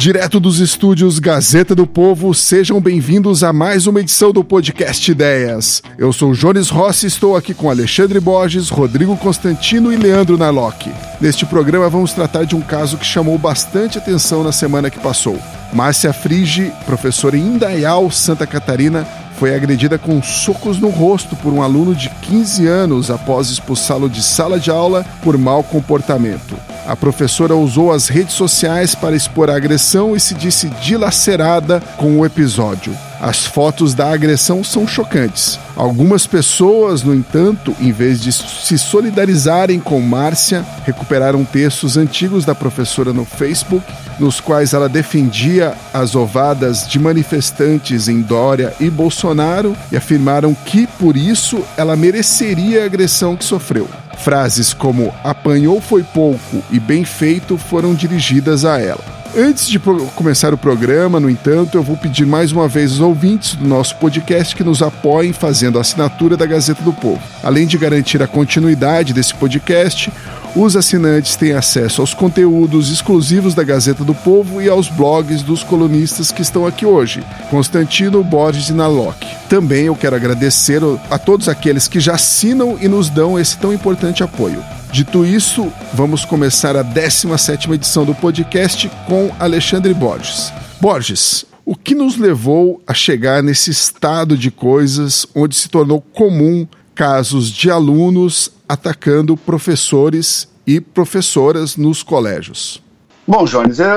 Direto dos estúdios Gazeta do Povo, sejam bem-vindos a mais uma edição do podcast Ideias. Eu sou Jones Rossi e estou aqui com Alexandre Borges, Rodrigo Constantino e Leandro Narlock. Neste programa vamos tratar de um caso que chamou bastante atenção na semana que passou. Márcia Frige, professora em Indaial, Santa Catarina, foi agredida com socos no rosto por um aluno de 15 anos após expulsá-lo de sala de aula por mau comportamento. A professora usou as redes sociais para expor a agressão e se disse dilacerada com o episódio. As fotos da agressão são chocantes. Algumas pessoas, no entanto, em vez de se solidarizarem com Márcia, recuperaram textos antigos da professora no Facebook, nos quais ela defendia as ovadas de manifestantes em Dória e Bolsonaro e afirmaram que, por isso, ela mereceria a agressão que sofreu. Frases como apanhou foi pouco e bem feito foram dirigidas a ela. Antes de começar o programa, no entanto, eu vou pedir mais uma vez aos ouvintes do nosso podcast que nos apoiem fazendo a assinatura da Gazeta do Povo. Além de garantir a continuidade desse podcast, os assinantes têm acesso aos conteúdos exclusivos da Gazeta do Povo e aos blogs dos colunistas que estão aqui hoje, Constantino, Borges e Naloc. Também eu quero agradecer a todos aqueles que já assinam e nos dão esse tão importante apoio. Dito isso, vamos começar a 17 edição do podcast com Alexandre Borges. Borges, o que nos levou a chegar nesse estado de coisas onde se tornou comum casos de alunos atacando professores e professoras nos colégios? Bom, Jones, é,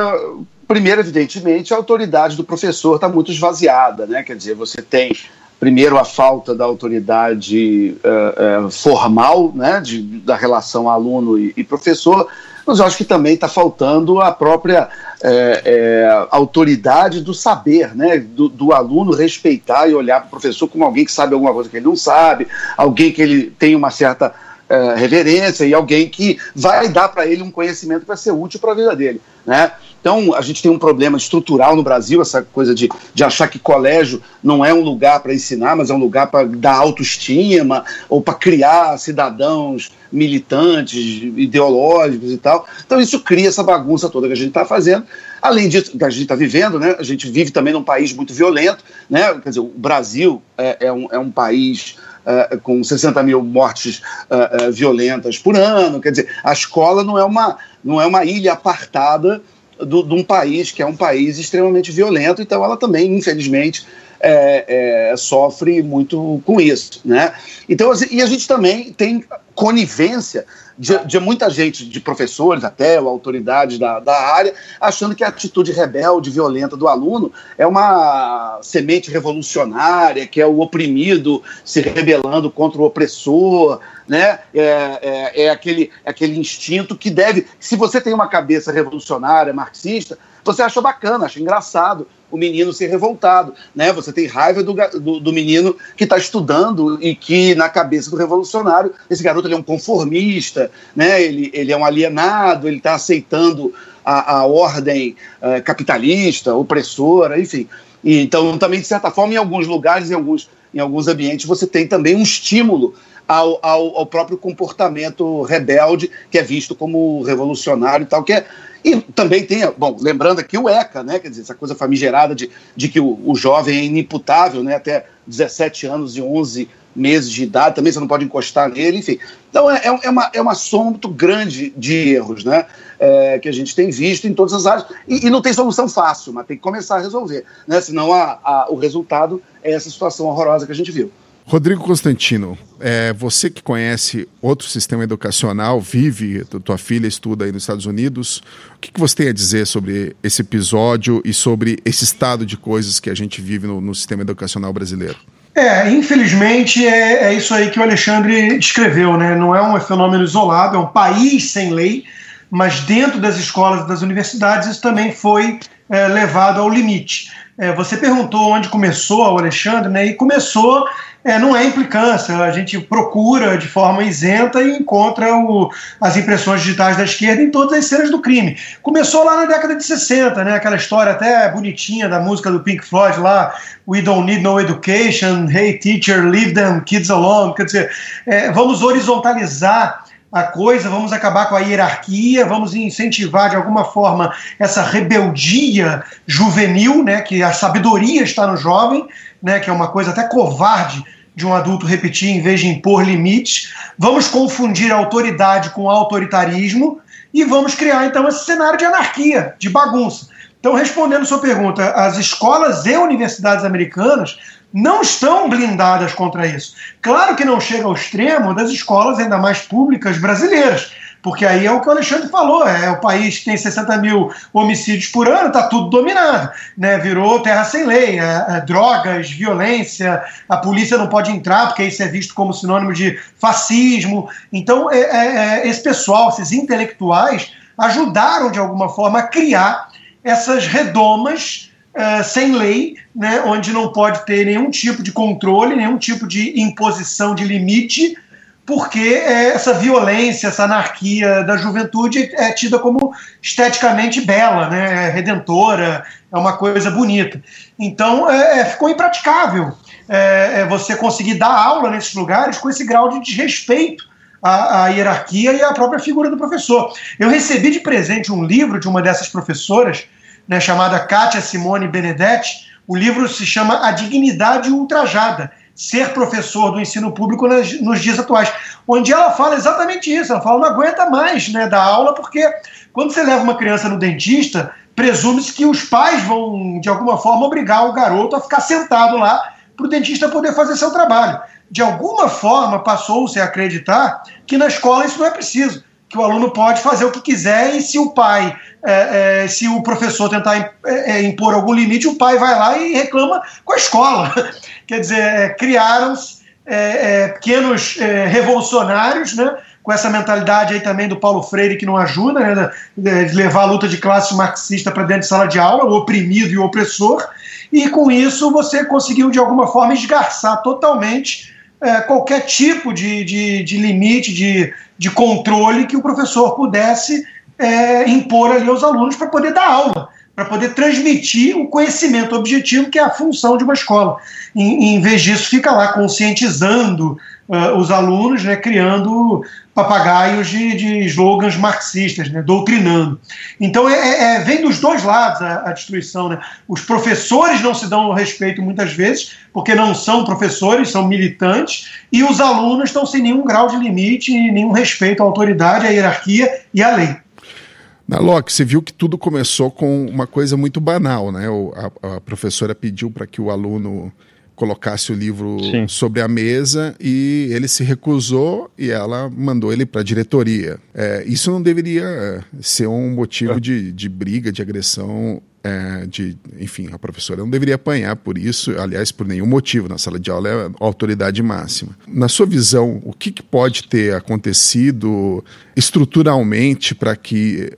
primeiro, evidentemente, a autoridade do professor está muito esvaziada, né? Quer dizer, você tem primeiro a falta da autoridade uh, uh, formal, né, de, da relação aluno e, e, professor, mas eu acho que também está faltando a própria é, é, autoridade do saber, né, do, do, aluno respeitar e olhar para o professor como alguém que sabe alguma coisa que ele não sabe, alguém que ele tem uma certa é, reverência e alguém que vai dar para ele um conhecimento que vai ser útil para a vida dele, né? Então, a gente tem um problema estrutural no Brasil, essa coisa de, de achar que colégio não é um lugar para ensinar, mas é um lugar para dar autoestima ou para criar cidadãos militantes, ideológicos e tal. Então, isso cria essa bagunça toda que a gente está fazendo. Além disso, que a gente está vivendo, né? A gente vive também num país muito violento, né? Quer dizer, o Brasil é, é, um, é um país. Uh, com 60 mil mortes uh, violentas por ano, quer dizer, a escola não é uma, não é uma ilha apartada do, de um país que é um país extremamente violento, então ela também, infelizmente, é, é, sofre muito com isso. Né? Então, assim, e a gente também tem conivência de, de, muita gente, de professores até, ou autoridades da, da área, achando que a atitude rebelde, violenta do aluno é uma semente revolucionária, que é o oprimido se rebelando contra o opressor, né? É, é, é, aquele, é aquele instinto que deve. Se você tem uma cabeça revolucionária, marxista, você acha bacana, acha engraçado o menino ser revoltado, né? Você tem raiva do, do, do menino que está estudando e que na cabeça do revolucionário esse garoto ele é um conformista, né? Ele, ele é um alienado, ele está aceitando a, a ordem uh, capitalista, opressora, enfim. E, então também de certa forma em alguns lugares, em alguns em alguns ambientes você tem também um estímulo ao, ao, ao, próprio comportamento rebelde, que é visto como revolucionário e tal, que é, e também tem, bom, lembrando aqui o ECA, né? Quer dizer, essa coisa famigerada de, de que o, o jovem é inimputável, né? Até 17 anos e 11 meses de idade, também você não pode encostar nele, enfim. Então é, é, é uma, é uma soma muito grande de erros, né? É, que a gente tem visto em todas as áreas. E, e, não tem solução fácil, mas tem que começar a resolver, né? Senão a, a, o resultado é essa situação horrorosa que a gente viu. Rodrigo Constantino, é, você que conhece outro sistema educacional, vive, tua filha estuda aí nos Estados Unidos, o que, que você tem a dizer sobre esse episódio e sobre esse estado de coisas que a gente vive no, no sistema educacional brasileiro? É, infelizmente é, é, isso aí que o Alexandre descreveu, né? Não é um fenômeno isolado, é um país sem lei, mas dentro das escolas e das universidades isso também foi é, levado ao limite. É, você perguntou onde começou o Alexandre, né? E começou é, não é implicância, a gente procura de forma isenta e encontra o, as impressões digitais da esquerda em todas as cenas do crime. Começou lá na década de 60, né, aquela história até bonitinha da música do Pink Floyd lá, We Don't Need No Education, Hey Teacher, Leave Them Kids Alone, quer dizer, é, vamos horizontalizar a coisa, vamos acabar com a hierarquia, vamos incentivar de alguma forma essa rebeldia juvenil, né, que a sabedoria está no jovem, né, que é uma coisa até covarde de um adulto repetir em vez de impor limites. Vamos confundir autoridade com autoritarismo e vamos criar então esse cenário de anarquia, de bagunça. Então, respondendo sua pergunta, as escolas e universidades americanas não estão blindadas contra isso. Claro que não chega ao extremo das escolas, ainda mais públicas brasileiras, porque aí é o que o Alexandre falou: é o país que tem 60 mil homicídios por ano, está tudo dominado, né? virou terra sem lei, é, é, drogas, violência, a polícia não pode entrar, porque isso é visto como sinônimo de fascismo. Então, é, é, é esse pessoal, esses intelectuais, ajudaram de alguma forma a criar essas redomas uh, sem lei, né, onde não pode ter nenhum tipo de controle, nenhum tipo de imposição de limite, porque é, essa violência, essa anarquia da juventude é tida como esteticamente bela, né, redentora, é uma coisa bonita. Então é, é ficou impraticável é, é, você conseguir dar aula nesses lugares com esse grau de desrespeito à, à, hierarquia e à própria figura do professor. Eu recebi de presente um livro de uma dessas professoras né, chamada Kátia Simone Benedetti. O livro se chama A Dignidade Ultrajada, ser professor do ensino público nas, nos dias atuais, onde ela fala exatamente isso. Ela fala, não aguenta mais né, da aula, porque quando você leva uma criança no dentista, presume-se que os pais vão, de alguma forma, obrigar o garoto a ficar sentado lá para o dentista poder fazer seu trabalho. De alguma forma, passou-se a acreditar que na escola isso não é preciso que o aluno pode fazer o que quiser e se o pai, é, é, se o professor tentar é, é, impor algum limite, o pai vai lá e reclama com a escola. Quer dizer, é, criaram pequenos revolucionários, né? com essa mentalidade aí também do Paulo Freire que não ajuda, né, de levar a luta de classe marxista para dentro de sala de aula, o oprimido e o opressor, e com isso você conseguiu de alguma forma esgarçar totalmente é, qualquer tipo de, de, de limite, de, de controle que o professor pudesse é, impor ali aos alunos para poder dar aula, para poder transmitir o conhecimento objetivo, que é a função de uma escola. Em, em vez disso, fica lá conscientizando uh, os alunos, né, criando papagaios de, de slogans marxistas, né, doutrinando. Então é, é, é, vem dos dois lados a, a, destruição. Né? Os professores não se dão respeito muitas vezes, porque não são professores, são militantes, e os alunos estão sem nenhum grau de limite nenhum respeito à autoridade, à hierarquia e à lei. Na Locke, você viu que tudo começou com uma coisa muito banal, né? O, a, a professora pediu para que o aluno colocasse o livro Sim. sobre a mesa e ele se recusou e ela mandou ele para a diretoria. É, isso não deveria é, ser um motivo é. de, de briga, de agressão. É, de, enfim, a professora não deveria apanhar por isso, aliás, por nenhum motivo. Na sala de aula é a autoridade máxima. Na sua visão, o que, que pode ter acontecido estruturalmente para que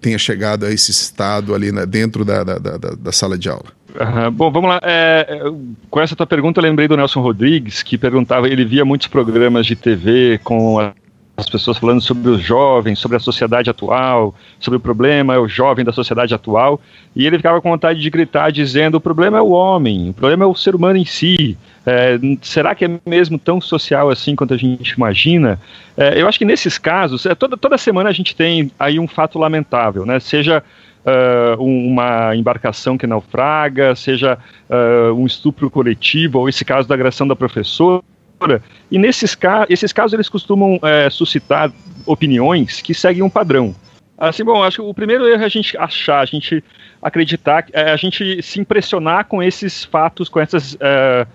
tenha chegado a esse estado ali na, dentro da, da, da, da sala de aula? Uhum. Bom, vamos lá. É, com essa tua pergunta, eu lembrei do Nelson Rodrigues, que perguntava, ele via muitos programas de TV com as pessoas falando sobre os jovens, sobre a sociedade atual, sobre o problema é o jovem da sociedade atual, e ele ficava com vontade de gritar dizendo: o problema é o homem, o problema é o ser humano em si. É, será que é mesmo tão social assim quanto a gente imagina? É, eu acho que nesses casos, é, toda, toda semana a gente tem aí um fato lamentável, né? Seja uh, uma embarcação que naufraga, seja uh, um estupro coletivo, ou esse caso da agressão da professora. E nesses ca esses casos eles costumam uh, suscitar opiniões que seguem um padrão. Assim, bom, acho que o primeiro erro é a gente achar, a gente acreditar, é a gente se impressionar com esses fatos, com essas uh,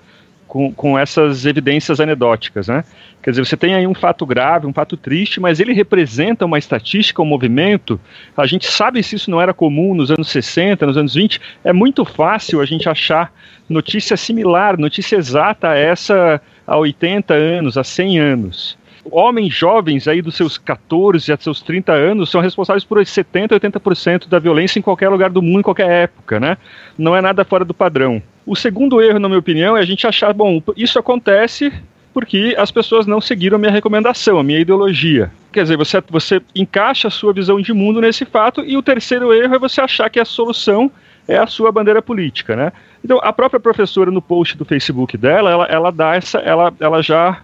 com, com essas evidências anedóticas, né? Quer dizer, você tem aí um fato grave, um fato triste, mas ele representa uma estatística, um movimento. A gente sabe se isso não era comum nos anos 60, nos anos 20. É muito fácil a gente achar notícia similar, notícia exata a essa há 80 anos, há 100 anos homens jovens aí dos seus 14 a seus 30 anos são responsáveis por 70, 80% da violência em qualquer lugar do mundo, em qualquer época, né? Não é nada fora do padrão. O segundo erro, na minha opinião, é a gente achar, bom, isso acontece porque as pessoas não seguiram a minha recomendação, a minha ideologia. Quer dizer, você, você encaixa a sua visão de mundo nesse fato, e o terceiro erro é você achar que a solução é a sua bandeira política, né? Então, a própria professora no post do Facebook dela, ela, ela dá essa, ela, ela já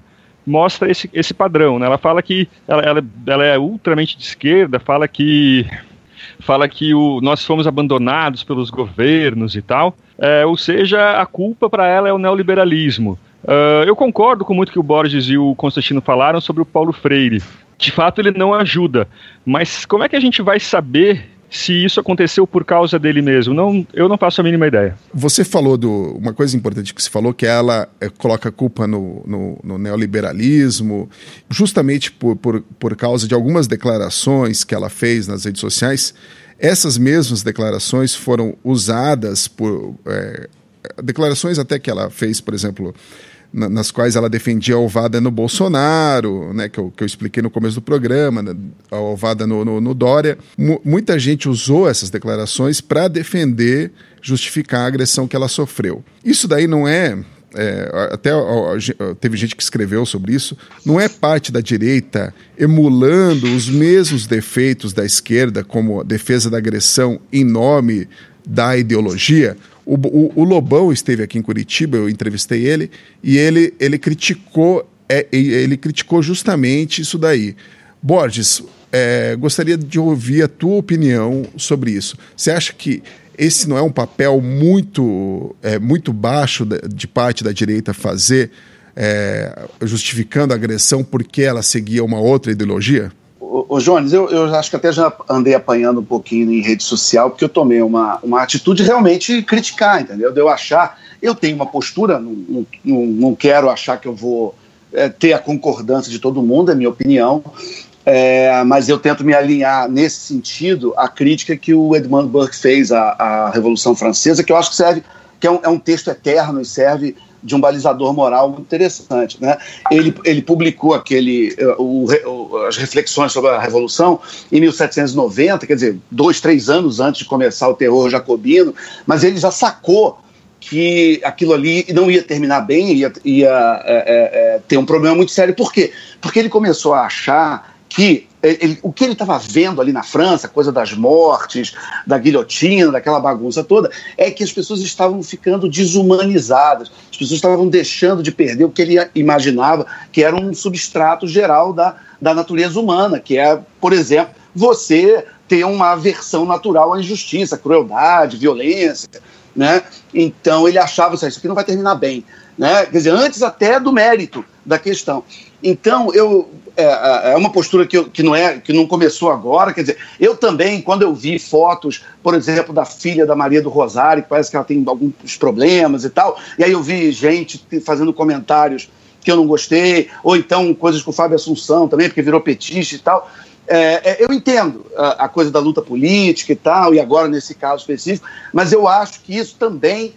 mostra esse, esse padrão. Né? Ela fala que ela, ela, ela é ultramente de esquerda, fala que fala que o, nós fomos abandonados pelos governos e tal. É, ou seja, a culpa para ela é o neoliberalismo. Uh, eu concordo com muito que o Borges e o Constantino falaram sobre o Paulo Freire. De fato, ele não ajuda. Mas como é que a gente vai saber se isso aconteceu por causa dele mesmo. Não, eu não faço a mínima ideia. Você falou do. Uma coisa importante que você falou, que ela é, coloca a culpa no, no, no neoliberalismo, justamente por, por, por causa de algumas declarações que ela fez nas redes sociais. Essas mesmas declarações foram usadas por. É, declarações até que ela fez, por exemplo, nas quais ela defendia a ovada no Bolsonaro, né, que, eu, que eu expliquei no começo do programa, né, a ovada no, no, no Dória. M muita gente usou essas declarações para defender, justificar a agressão que ela sofreu. Isso daí não é é, até ó, teve gente que escreveu sobre isso, não é parte da direita emulando os mesmos defeitos da esquerda, como defesa da agressão em nome da ideologia. O, o, o, Lobão esteve aqui em Curitiba, eu entrevistei ele, e ele, ele criticou é, ele criticou justamente isso daí. Borges, é, gostaria de ouvir a tua opinião sobre isso. Você acha que esse não é um papel muito, é, muito baixo de, parte da direita fazer, é, justificando a agressão porque ela seguia uma outra ideologia? Ô, Jones, eu, eu acho que até já andei apanhando um pouquinho em rede social, porque eu tomei uma, uma atitude realmente criticar, entendeu? De eu achar, eu tenho uma postura, não, não, não quero achar que eu vou é, ter a concordância de todo mundo, é minha opinião, é, mas eu tento me alinhar nesse sentido à crítica que o Edmund Burke fez à, à Revolução Francesa, que eu acho que serve, que é um, é um texto eterno e serve de um balizador moral interessante. Né? Ele, ele publicou aquele, eh, o, o, as reflexões sobre a Revolução em 1790, quer dizer, dois, três anos antes de começar o terror jacobino, mas ele já sacou que aquilo ali não ia terminar bem, ia, ia é, é, ter um problema muito sério. Por quê? Porque ele começou a achar que ele, o que ele estava vendo ali na França, coisa das mortes, da guilhotina, daquela bagunça toda, é que as pessoas estavam ficando desumanizadas, as pessoas estavam deixando de perder o que ele imaginava que era um substrato geral da, da natureza humana, que é, por exemplo, você ter uma aversão natural à injustiça, crueldade, violência. Né? Então ele achava isso aqui não vai terminar bem. Né? Quer dizer, antes até do mérito da questão. Então, eu é, é, é uma postura que, eu, que, não é, que não começou agora. Quer dizer, eu também, quando eu vi fotos, por exemplo, da filha da Maria do Rosário, que parece que ela tem alguns problemas e tal, e aí eu vi gente fazendo comentários que eu não gostei, ou então coisas com o Fábio Assunção também, porque virou petista e tal. É, é, eu entendo a, a, coisa da luta política e tal, e agora nesse caso específico, mas eu acho que isso também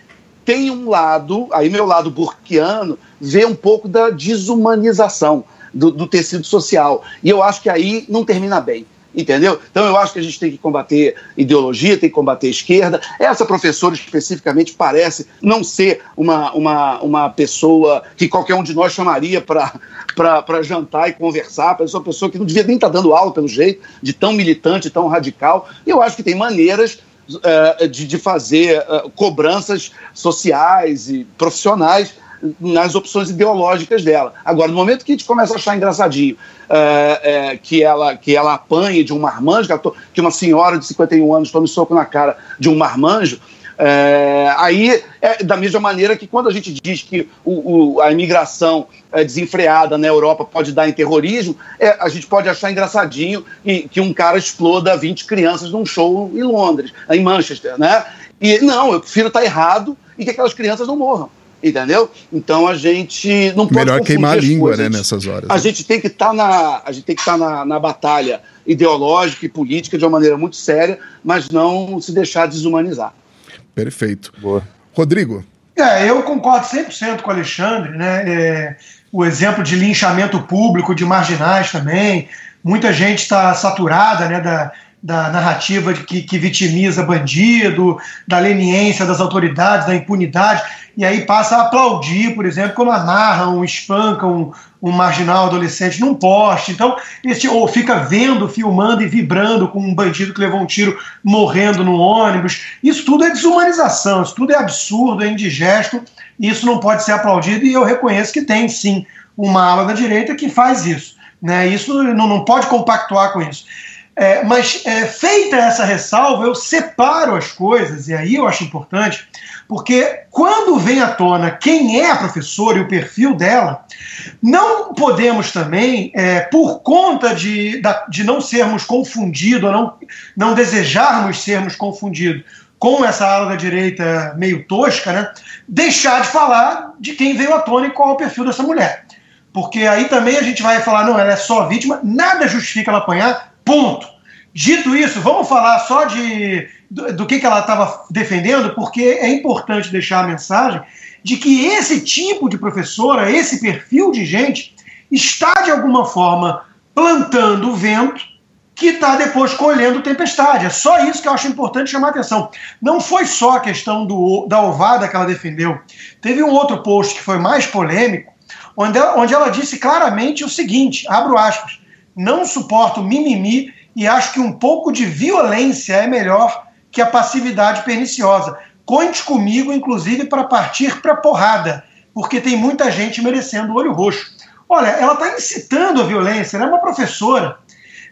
tem um lado, aí meu lado burkiano, vê um pouco da desumanização do, do tecido social. E eu acho que aí não termina bem entendeu? Então eu acho que a gente tem que combater ideologia, tem que combater esquerda. Essa professora especificamente parece não ser uma, uma, uma pessoa que qualquer um de nós chamaria para jantar e conversar, parece uma pessoa que não devia nem estar tá dando aula pelo jeito, de tão militante, tão radical. E eu acho que tem maneiras uh, de, de fazer uh, cobranças sociais e profissionais nas opções ideológicas dela. Agora, no momento que a gente começa a achar engraçadinho é, que, ela, que ela apanhe de um marmanjo, que uma senhora de 51 anos tome soco na cara de um marmanjo, é, aí, é da mesma maneira que quando a gente diz que o, o, a imigração é, desenfreada na Europa pode dar em terrorismo, é, a gente pode achar engraçadinho que, que um cara exploda 20 crianças num show em Londres, em Manchester, né? E não, eu prefiro estar errado e que aquelas crianças não morram entendeu? Então a gente não pode melhor queimar a língua, né, nessas horas. A né? gente tem que estar tá na a gente tem que estar tá na, na batalha ideológica e política de uma maneira muito séria, mas não se deixar desumanizar. Perfeito. Boa. Rodrigo. É, eu concordo 100% com o Alexandre, né? É, o exemplo de linchamento público de marginais também. Muita gente está saturada, né, da da narrativa de que, que vitimiza bandido, da leniência das autoridades, da impunidade, e aí passa a aplaudir, por exemplo, quando amarram, espancam um, um marginal adolescente num poste. Então, esse, ou fica vendo, filmando e vibrando com um bandido que levou um tiro morrendo no ônibus. Isso tudo é desumanização, isso tudo é absurdo, é indigesto, isso não pode ser aplaudido, e eu reconheço que tem sim uma ala da direita que faz isso. Né? Isso não, não pode compactuar com isso. É, mas é, feita essa ressalva, eu separo as coisas, e aí eu acho importante, porque quando vem à tona quem é a professora e o perfil dela, não podemos também, é, por conta de, de não sermos confundidos, ou não, não desejarmos sermos confundidos com essa ala da direita meio tosca, né, deixar de falar de quem veio à tona e qual é o perfil dessa mulher. Porque aí também a gente vai falar, não, ela é só vítima, nada justifica ela apanhar, Ponto. Dito isso, vamos falar só de do, do que, que ela estava defendendo, porque é importante deixar a mensagem de que esse tipo de professora, esse perfil de gente, está de alguma forma plantando o vento que está depois colhendo tempestade. É só isso que eu acho importante chamar a atenção. Não foi só a questão do, da ovada que ela defendeu. Teve um outro post que foi mais polêmico, onde ela, onde ela disse claramente o seguinte: abro aspas não suporto mimimi e acho que um pouco de violência é melhor que a passividade perniciosa. Conte comigo, inclusive, para partir para porrada, porque tem muita gente merecendo o olho roxo. Olha, ela está incitando a violência, ela é uma professora.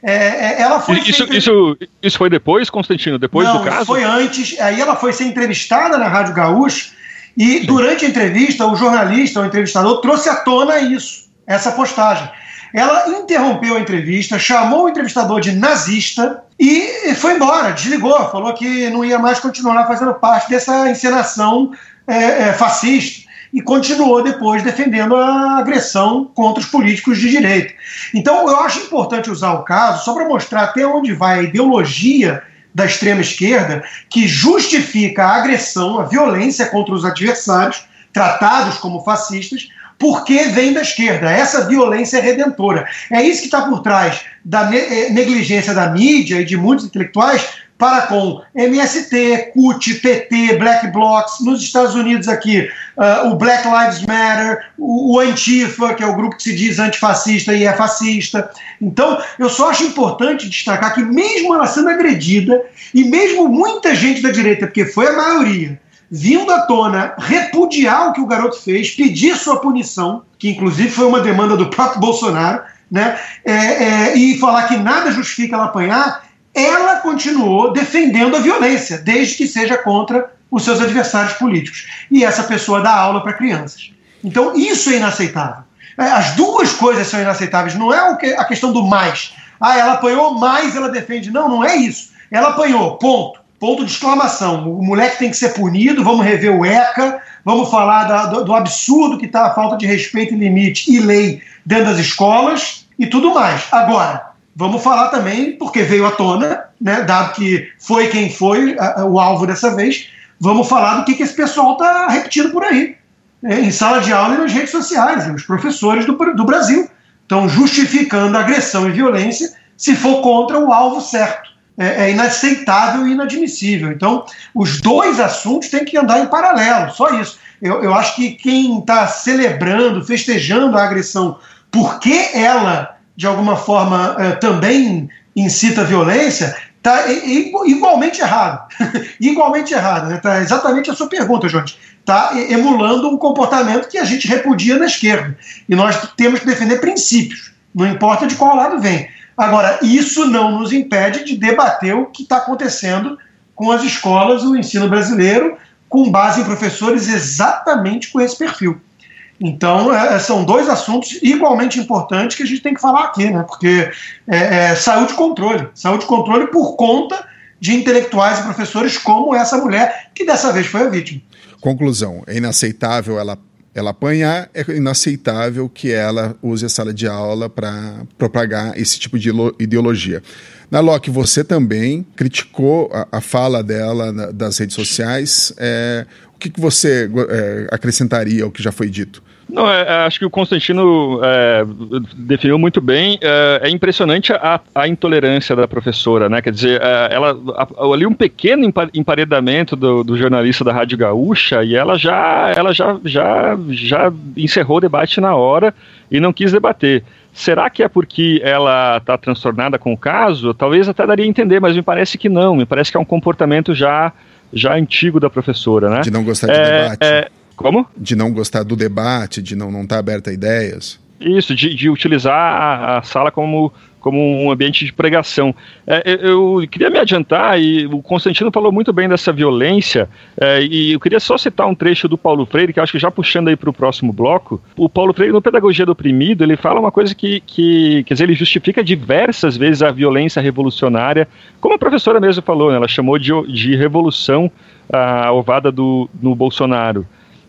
É, é, ela foi isso, isso, isso foi depois, Constantino? Depois Não, do caso? Foi antes. Aí ela foi ser entrevistada na Rádio Gaúcho e Sim. durante a entrevista, o jornalista, o entrevistador, trouxe à tona isso, essa postagem. Ela interrompeu a entrevista, chamou o entrevistador de nazista e foi embora, desligou, falou que não ia mais continuar fazendo parte dessa encenação é, é, fascista e continuou depois defendendo a agressão contra os políticos de direita. Então, eu acho importante usar o caso só para mostrar até onde vai a ideologia da extrema esquerda que justifica a agressão, a violência contra os adversários, tratados como fascistas, porque vem da esquerda. Essa violência é redentora. É isso que está por trás da eh, negligência da mídia e de muitos intelectuais para com MST, CUT, PT, Black Blocs, nos Estados Unidos aqui, uh, o Black Lives Matter, o, o, Antifa, que é o grupo que se diz antifascista e é fascista. Então, eu só acho importante destacar que mesmo ela sendo agredida, e mesmo muita gente da direita, porque foi a maioria, vindo à tona repudiar o que o garoto fez, pedir sua punição, que inclusive foi uma demanda do próprio Bolsonaro, né? É, é, e falar que nada justifica ela apanhar, ela continuou defendendo a violência, desde que seja contra os seus adversários políticos. E essa pessoa dá aula para crianças. Então isso é inaceitável. É, as duas coisas são inaceitáveis, não é a questão do mais. Ah, ela apanhou, mais ela defende. Não, não é isso. Ela apanhou, ponto ponto de exclamação. O moleque tem que ser punido, vamos rever o ECA, vamos falar da, do, do, absurdo que está a falta de respeito e limite e lei dentro das escolas e tudo mais. Agora, vamos falar também, porque veio à tona, né, dado que foi quem foi a, a, o alvo dessa vez, vamos falar do que, que esse pessoal está repetindo por aí, né, em sala de aula e nas redes sociais. Os professores do, do Brasil estão justificando agressão e violência se for contra o alvo certo é, é inaceitável e inadmissível. Então, os dois assuntos têm que andar em paralelo, só isso. Eu, eu acho que quem está celebrando, festejando a agressão, porque ela, de alguma forma, é, também incita violência, está igualmente errado. igualmente errado. Né? Tá exatamente a sua pergunta, Jorge. Está emulando um comportamento que a gente repudia na esquerda. E nós temos que defender princípios, não importa de qual lado vem. Agora, isso não nos impede de debater o que está acontecendo com as escolas, o ensino brasileiro, com base em professores exatamente com esse perfil. Então, é, é são dois assuntos igualmente importantes que a gente tem que falar aqui, né? porque é, é, saiu de controle saiu de controle por conta de intelectuais e professores como essa mulher, que dessa vez foi a vítima. Conclusão: é inaceitável ela ela apanhar, é inaceitável que ela use a sala de aula para propagar esse tipo de ideologia. Na Loki, você também criticou a, a fala dela na, das redes sociais. É, o que, que você é, acrescentaria ao que já foi dito? Não, é, é, acho que o Constantino é, definiu muito bem. É, é impressionante a, a, intolerância da professora, né? Quer dizer, é, ela a, ali um pequeno emparedamento do, do, jornalista da Rádio Gaúcha e ela já, ela já, já, já encerrou o debate na hora e não quis debater. Será que é porque ela está transtornada com o caso? Talvez até daria a entender, mas me parece que não. Me parece que é um comportamento já, já antigo da professora, né? De não gostar de é, debate. Como? De não gostar do debate, de não estar tá aberta a ideias. Isso, de, de utilizar a, a sala como como um ambiente de pregação. É, eu, eu, queria me adiantar, e o Constantino falou muito bem dessa violência, é, e eu queria só citar um trecho do Paulo Freire, que acho que já puxando aí para o próximo bloco. O Paulo Freire, no Pedagogia do Oprimido, ele fala uma coisa que, que, quer dizer, ele justifica diversas vezes a violência revolucionária, como a professora mesmo falou, né, ela chamou de, de revolução a ovada do, no Bolsonaro.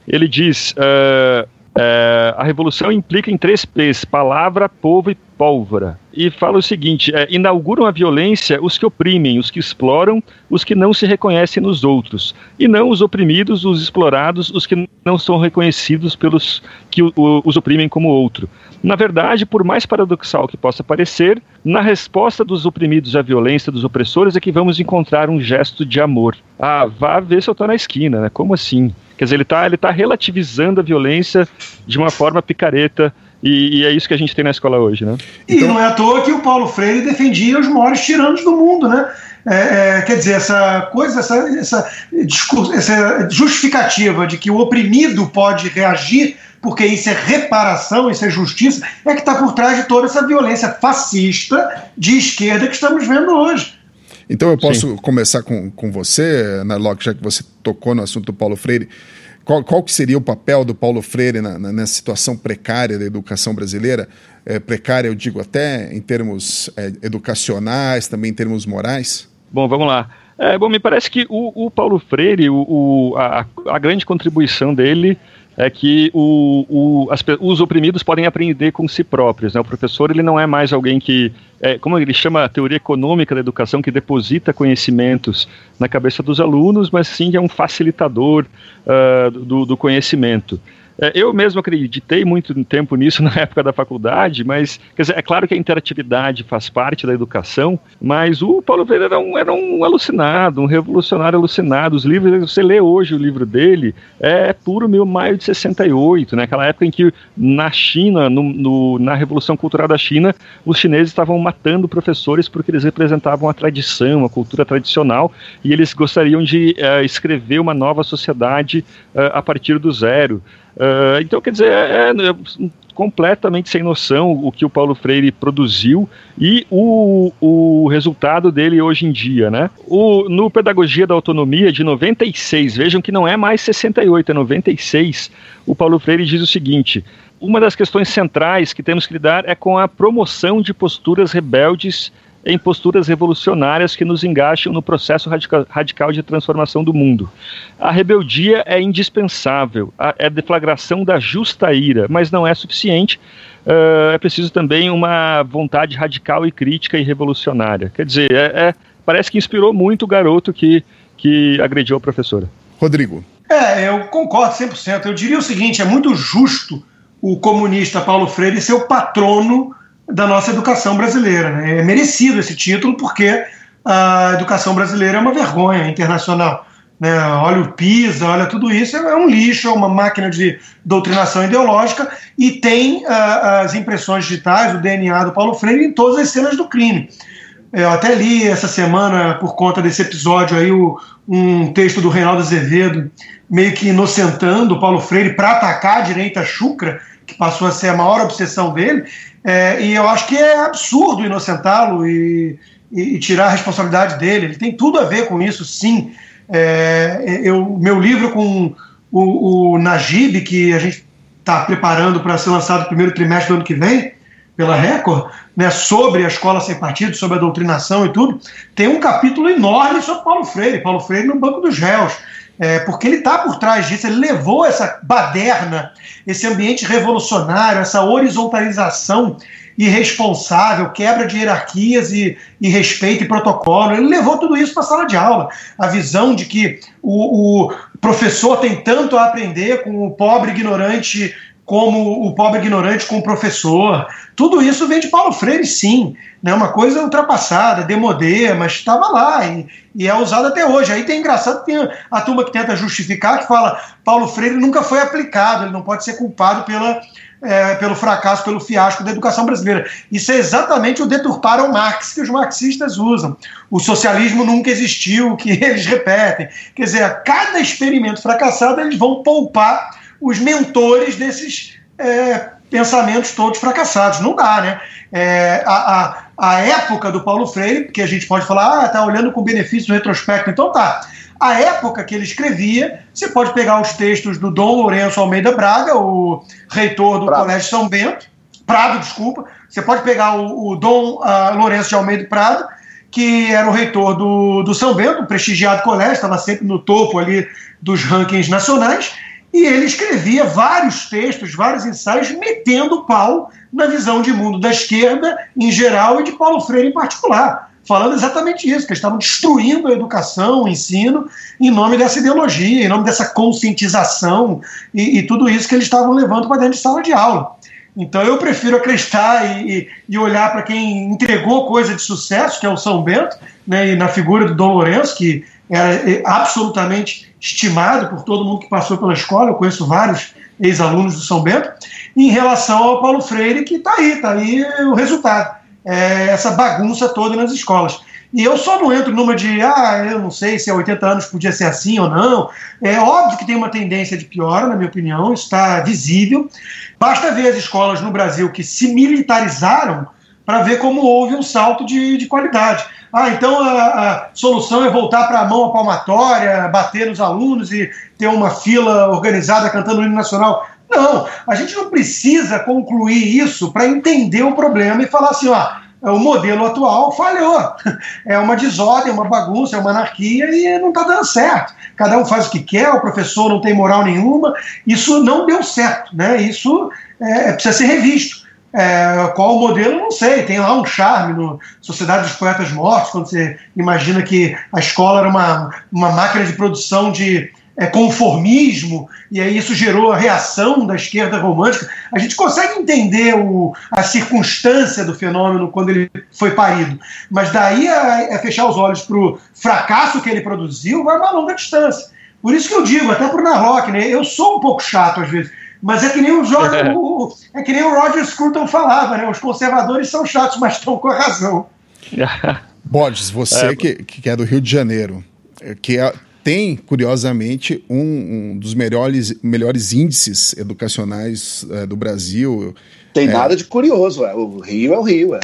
Ele diz. Uh, é, a revolução implica em três P's: palavra, povo e pólvora. E fala o seguinte: é, inauguram a violência os que oprimem, os que exploram, os que não se reconhecem nos outros, e não os oprimidos, os explorados, os que não são reconhecidos pelos que o, o, os oprimem como outro. Na verdade, por mais paradoxal que possa parecer, na resposta dos oprimidos à violência dos opressores é que vamos encontrar um gesto de amor. Ah, vá ver se eu estou na esquina, né? Como assim? Quer dizer, ele está ele tá relativizando a violência de uma forma picareta. E, e, é isso que a gente tem na escola hoje, né? E então... não é à toa que o Paulo Freire defendia os maiores tiranos do mundo, né? É, é, quer dizer, essa coisa, essa, essa, discurso, essa justificativa de que o oprimido pode reagir porque isso é reparação, isso é justiça, é que está por trás de toda essa violência fascista de esquerda que estamos vendo hoje. Então eu posso Sim. começar com, com você, Narlock, já que você tocou no assunto do Paulo Freire. Qual, qual que seria o papel do Paulo Freire na, na, nessa situação precária da educação brasileira? É, precária, eu digo até em termos é, educacionais, também em termos morais? Bom, vamos lá. É, bom, me parece que o, o Paulo Freire, o, o a, a, grande contribuição dele é que o, o, as, os oprimidos podem aprender com si próprios. Né? O professor ele não é mais alguém que, é, como ele chama a teoria econômica da educação, que deposita conhecimentos na cabeça dos alunos, mas sim é um facilitador uh, do, do conhecimento. É, eu mesmo acreditei muito tempo nisso na época da faculdade, mas dizer, é claro que a interatividade faz parte da educação, mas o Paulo Freire era um, era um alucinado, um revolucionário alucinado. Os livros, você lê hoje o livro dele, é puro meu maio de 68, né? aquela época em que na China, no, no, na Revolução Cultural da China, os chineses estavam matando professores porque eles representavam a tradição, a cultura tradicional, e eles gostariam de uh, escrever uma nova sociedade uh, a partir do zero. Uh, então, quer dizer, é, é, completamente sem noção o que o Paulo Freire produziu e o, o resultado dele hoje em dia, né? O, no Pedagogia da Autonomia de 96, vejam que não é mais 68, é 96, o Paulo Freire diz o seguinte: uma das questões centrais que temos que lidar é com a promoção de posturas rebeldes em posturas revolucionárias que nos engacham no processo radical, radical de transformação do mundo. A rebeldia é indispensável, é a deflagração da justa ira, mas não é suficiente. Uh, é preciso também uma vontade radical e crítica e revolucionária. Quer dizer, é, é, parece que inspirou muito o garoto que, que agrediu a professora. Rodrigo. É, eu concordo 100%. Eu diria o seguinte: é muito justo o comunista Paulo Freire ser o patrono da nossa educação brasileira. Né? É merecido esse título porque a educação brasileira é uma vergonha internacional. Né? Olha o PISA, olha tudo isso, é um lixo, é uma máquina de doutrinação ideológica e tem uh, as impressões digitais, o DNA do Paulo Freire em todas as cenas do crime. Eu até li essa semana, por conta desse episódio aí, o, um texto do Reinaldo Azevedo, meio que inocentando o Paulo Freire para atacar a direita chucra, que passou a ser a maior obsessão dele, é, e eu acho que é absurdo inocentá-lo e, e, e, tirar a responsabilidade dele. Ele tem tudo a ver com isso, sim. É, eu, meu livro com o, o Najib, que a gente está preparando para ser lançado no primeiro trimestre do ano que vem, pela Record, né, sobre a escola sem partido, sobre a doutrinação e tudo, tem um capítulo enorme sobre Paulo Freire, Paulo Freire no banco dos réus é, porque ele está por trás disso, ele levou essa baderna, esse ambiente revolucionário, essa horizontalização irresponsável, quebra de hierarquias e, e respeito e protocolo. Ele levou tudo isso para a sala de aula. A visão de que o, o professor tem tanto a aprender com o pobre ignorante como o pobre ignorante com o professor. Tudo isso vem de Paulo Freire, sim. Né? Uma coisa ultrapassada, demodê, mas estava lá e, e, é usado até hoje. Aí tem engraçado, tem a turma que tenta justificar, que fala Paulo Freire nunca foi aplicado, ele não pode ser culpado pela, é, pelo fracasso, pelo fiasco da educação brasileira. Isso é exatamente o deturpar ao Marx que os marxistas usam. O socialismo nunca existiu, que eles repetem. Quer dizer, a cada experimento fracassado, eles vão poupar os mentores desses é, pensamentos todos fracassados. Não dá, né? É, a, a, a, época do Paulo Freire, que a gente pode falar, ah, tá olhando com benefício do retrospecto, então tá. A época que ele escrevia, você pode pegar os textos do Dom Lourenço Almeida Braga, o reitor do Prado. Colégio São Bento, Prado, desculpa. Você pode pegar o, o Dom uh, Lourenço de Almeida Prado, que era o reitor do, do São Bento, um prestigiado colégio, estava sempre no topo ali dos rankings nacionais, e ele escrevia vários textos, vários ensaios, metendo pau na visão de mundo da esquerda em geral e de Paulo Freire em particular, falando exatamente isso, que eles estavam destruindo a educação, o ensino, em nome dessa ideologia, em nome dessa conscientização e, e tudo isso que eles estavam levando para dentro de sala de aula. Então eu prefiro acreditar e, e olhar para quem entregou coisa de sucesso, que é o São Bento, né, e na figura do Dom Lourenço, que era é, absolutamente estimado por todo mundo que passou pela escola, eu conheço vários ex-alunos do São Bento, em relação ao Paulo Freire, que está aí, está aí o resultado, é essa bagunça toda nas escolas. E eu só não entro numa de, ah, eu não sei se há 80 anos podia ser assim ou não. É óbvio que tem uma tendência de piora, na minha opinião, está visível. Basta ver as escolas no Brasil que se militarizaram para ver como houve um salto de, de qualidade. Ah, então a, a solução é voltar para a mão palmatória, bater nos alunos e ter uma fila organizada cantando o hino nacional. Não, a gente não precisa concluir isso para entender o problema e falar assim, ó, o modelo atual falhou. É uma desordem, uma bagunça, é uma anarquia e não está dando certo. Cada um faz o que quer, o professor não tem moral nenhuma. Isso não deu certo, né? Isso é, precisa ser revisto. É, qual o modelo, não sei. Tem lá um charme no Sociedade dos Poetas Mortos, quando você imagina que a escola era uma, uma máquina de produção de é, conformismo, e aí isso gerou a reação da esquerda romântica. A gente consegue entender o, a circunstância do fenômeno quando ele foi parido, mas daí a, a fechar os olhos para o fracasso que ele produziu vai uma longa distância. Por isso que eu digo, até para o Narlock, né, eu sou um pouco chato às vezes, mas é que nem o, Jorge, é. o, é que nem o Roger Scruton falava, né, os conservadores são chatos, mas estão com a razão. Borges, você é. Que, que é do Rio de Janeiro, que é, tem, curiosamente, um, um dos melhores, melhores índices educacionais é, do Brasil. Tem é. nada de curioso, é. o Rio é o Rio. É.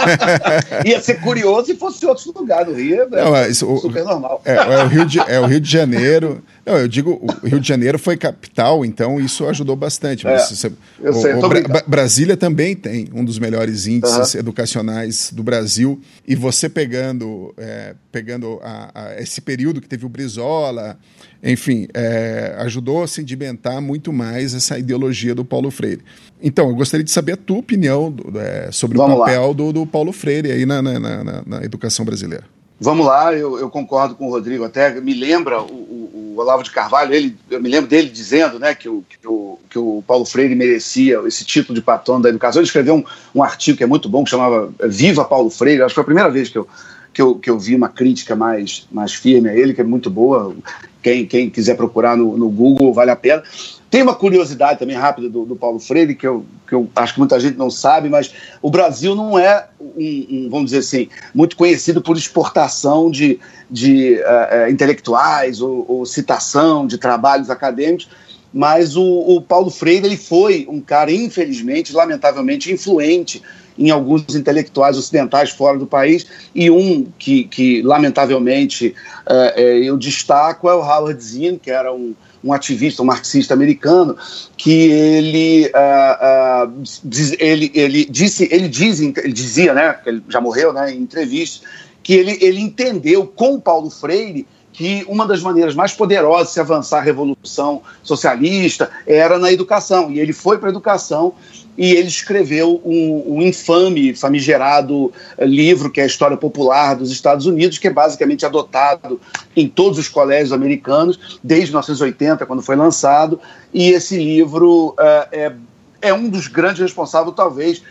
Ia ser curioso se fosse outro lugar. do Rio é, Não, é isso, super o, normal. É, é, o Rio de, é o Rio de Janeiro. Não, eu digo, o Rio de Janeiro foi capital, então isso ajudou bastante. É, você, eu o, sei, o Bra Brasília também tem um dos melhores índices uhum. educacionais do Brasil. E você pegando, é, pegando a, a, esse período que teve o Brizola, enfim, é, ajudou a sedimentar muito mais essa ideologia do Paulo Freire. Então, eu gostaria de saber a tua opinião do, é, sobre Vamos o papel do, do, Paulo Freire aí na, na, na, na educação brasileira. Vamos lá, eu, eu, concordo com o Rodrigo. Até me lembra o, o, o, Olavo de Carvalho, ele, eu me lembro dele dizendo né, que, o, que, o, que o Paulo Freire merecia esse título de patrono da educação. Ele escreveu um, um artigo que é muito bom, que chamava Viva Paulo Freire. Acho que foi a primeira vez que eu, que eu, que eu vi uma crítica mais, mais firme a ele, que é muito boa. Quem, quem quiser procurar no, no Google, vale a pena. Tem uma curiosidade também rápida do, do, Paulo Freire, que eu, eu acho que muita gente não sabe, mas o Brasil não é, um, um vamos dizer assim, muito conhecido por exportação de, de uh, intelectuais ou, ou, citação de trabalhos acadêmicos, mas o, o Paulo Freire ele foi um cara, infelizmente, lamentavelmente, influente em alguns intelectuais ocidentais fora do país, e um que, que lamentavelmente, uh, eu destaco é o Howard Zinn, que era um um ativista, um marxista americano, que ele, uh, uh, diz, ele, ele disse, ele diz, ele dizia, né, ele já morreu, né, em entrevistas, que ele, ele entendeu com Paulo Freire que uma das maneiras mais poderosas de se avançar a revolução socialista era na educação. E ele foi para a educação e ele escreveu um, um, infame, famigerado eh, livro que é a História Popular dos Estados Unidos, que é basicamente adotado em todos os colégios americanos desde 1980, quando foi lançado, e esse livro uh, é, é um dos grandes responsáveis, talvez,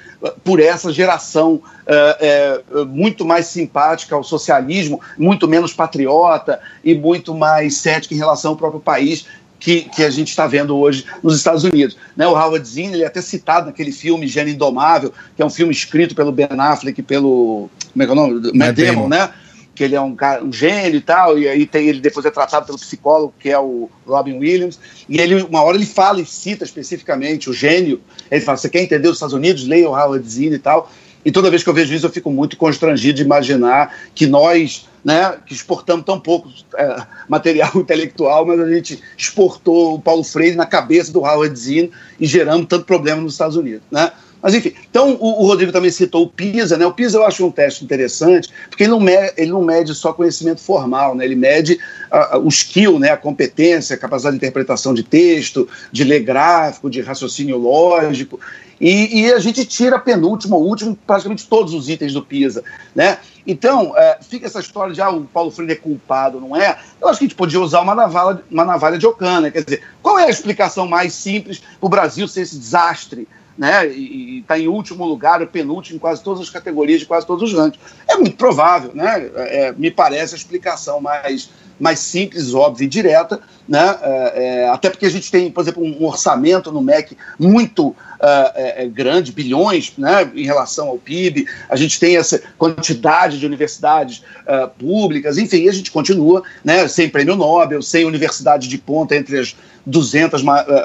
por essa geração uh, uh, muito mais simpática ao socialismo, muito menos patriota e muito mais cética em relação ao próprio país, que, que a gente está vendo hoje nos Estados Unidos. Né, o Howard Zinn ele é até citado naquele filme Gênio Indomável, que é um filme escrito pelo Ben Affleck e pelo como é que é o nome? Matt Damon, né? Que ele é um, cara, um gênio e tal, e aí tem, ele depois é tratado pelo psicólogo, que é o Robin Williams, e ele, uma hora ele fala e cita especificamente o gênio, ele fala, você quer entender os Estados Unidos? Leia o Howard Zinn e tal, e toda vez que eu vejo isso eu fico muito constrangido de imaginar que nós, né, que exportamos tão pouco é, material intelectual, mas a gente exportou o Paulo Freire na cabeça do Howard Zinn e geramos tanto problema nos Estados Unidos, né? Mas enfim, então o, o, Rodrigo também citou o PISA, né? O PISA eu acho um teste interessante, porque ele não mede, ele não mede só conhecimento formal, né? Ele mede uh, o skill, né? A competência, a capacidade de interpretação de texto, de ler gráfico, de raciocínio lógico. E, e a gente tira penúltimo último praticamente todos os itens do PISA, né? Então, é, fica essa história de ah, o Paulo Freire é culpado, não é? Eu acho que a gente podia usar uma navalha, uma navalha de Ocana. Quer dizer, qual é a explicação mais simples para o Brasil ser esse desastre né, e está em último lugar, o penúltimo em quase todas as categorias de quase todos os rankings. É muito provável, né? É, me parece a explicação mais, mais simples, óbvia e direta, né? É, é, até porque a gente tem, por exemplo, um orçamento no MEC muito é, grande, bilhões, né, em relação ao PIB, a gente tem essa quantidade de universidades uh, públicas, enfim, a gente continua né, sem prêmio Nobel, sem universidade de ponta entre as 200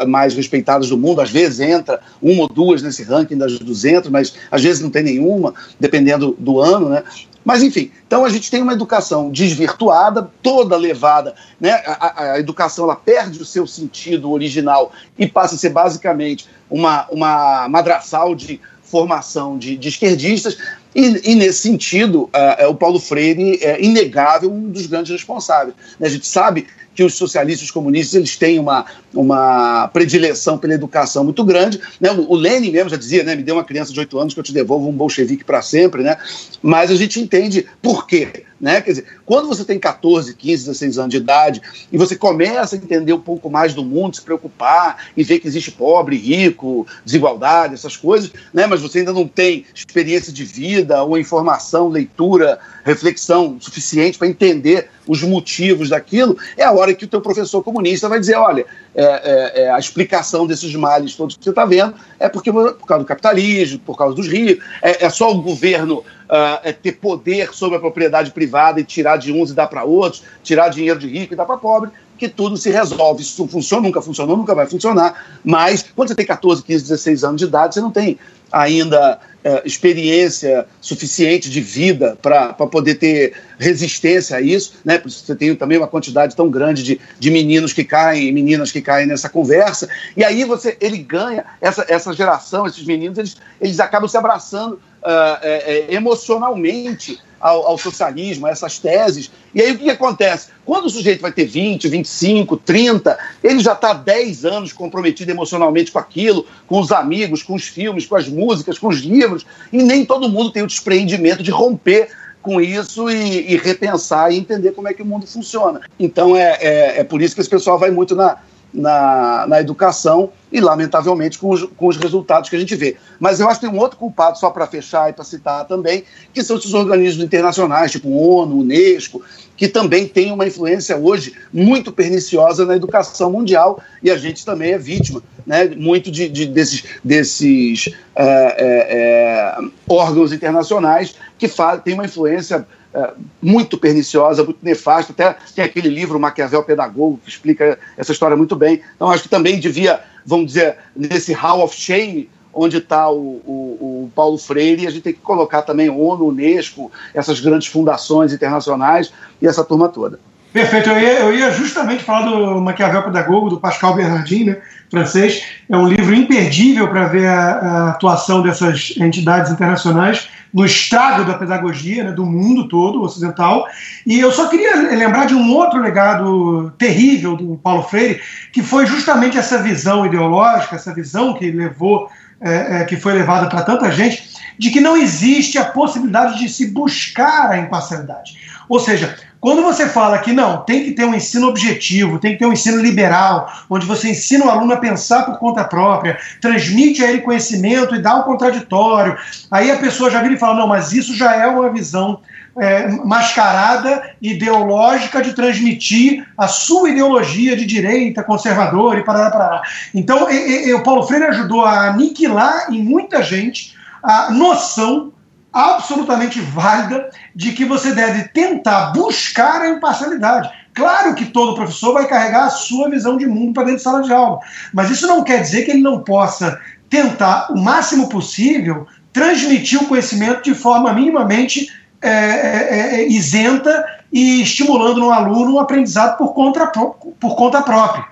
mais respeitadas do mundo, às vezes entra uma ou duas nesse ranking das 200, mas às vezes não tem nenhuma, dependendo do ano, né? Mas, enfim, então a gente tem uma educação desvirtuada, toda levada, né? A, a, educação ela perde o seu sentido original e passa a ser basicamente uma, uma madraçal de formação de, de esquerdistas, e, e, nesse sentido, uh, o Paulo Freire é inegável um dos grandes responsáveis. Né? A gente sabe que os socialistas os comunistas eles têm uma, uma predileção pela educação muito grande. Né? O, Lenin mesmo já dizia, né? me dê uma criança de 8 anos que eu te devolvo um bolchevique para sempre. Né? Mas a gente entende por quê. Né? Quer dizer, quando você tem 14, 15, 16 anos de idade e você começa a entender um pouco mais do mundo, se preocupar e ver que existe pobre, rico, desigualdade, essas coisas, né? mas você ainda não tem experiência de vida ou informação, leitura, reflexão suficiente para entender os motivos daquilo, é a hora que o teu professor comunista vai dizer, olha, é, é, é a explicação desses males todos que você está vendo é porque por causa do capitalismo, por causa dos ricos, é, é só o governo uh, ter poder sobre a propriedade privada e tirar de uns e dar para outros, tirar dinheiro de rico e dar para pobre, que tudo se resolve. Isso funciona, nunca funcionou, nunca vai funcionar, mas quando você tem 14, 15, 16 anos de idade, você não tem ainda é, experiência suficiente de vida para poder ter resistência a isso, né? Você tem também uma quantidade tão grande de, de meninos que caem, meninas que caem nessa conversa, e aí você ele ganha essa, essa geração, esses meninos, eles, eles acabam se abraçando uh, é, é, emocionalmente ao, ao, socialismo, a essas teses. E aí o que, que, acontece? Quando o sujeito vai ter 20, 25, 30, ele já está 10 anos comprometido emocionalmente com aquilo, com os amigos, com os filmes, com as músicas, com os livros, e nem todo mundo tem o despreendimento de romper com isso e, e repensar e entender como é que o mundo funciona. Então é, é, é por isso que esse pessoal vai muito na, na, na educação e, lamentavelmente, com os, com os resultados que a gente vê. Mas eu acho que tem um outro culpado, só para fechar e para citar também, que são esses organismos internacionais, tipo ONU, Unesco, que também têm uma influência hoje muito perniciosa na educação mundial e a gente também é vítima né, muito de, de desses, desses é, é, é órgãos internacionais que têm uma influência muito perniciosa, muito nefasta. Até tem aquele livro Maquiavel Pedagogo que explica essa história muito bem. Então acho que também devia, vamos dizer, nesse Hall of Shame onde está o, o, o, Paulo Freire, a gente tem que colocar também ONU, Unesco, essas grandes fundações internacionais e essa turma toda. Perfeito, eu ia, eu ia justamente falar do Maquiavel Pedagogo, do Pascal Bernardin, né, francês. É um livro imperdível para ver a, a, atuação dessas entidades internacionais no estrago da pedagogia né, do mundo todo ocidental. E eu só queria lembrar de um outro legado terrível do Paulo Freire, que foi justamente essa visão ideológica, essa visão que levou, é, é, que foi levada para tanta gente, de que não existe a possibilidade de se buscar a imparcialidade. Ou seja, quando você fala que não, tem que ter um ensino objetivo, tem que ter um ensino liberal, onde você ensina o aluno a pensar por conta própria, transmite a ele conhecimento e dá o contraditório, aí a pessoa já vira e fala: não, mas isso já é uma visão é, mascarada ideológica de transmitir a sua ideologia de direita, conservadora e parará, parará. Então, e, e, o Paulo Freire ajudou a aniquilar em muita gente a noção absolutamente válida de que você deve tentar buscar a imparcialidade. Claro que todo professor vai carregar a sua visão de mundo para dentro de sala de aula, mas isso não quer dizer que ele não possa tentar o máximo possível transmitir o conhecimento de forma minimamente é, é, é isenta e estimulando no aluno um aprendizado por conta, por conta própria.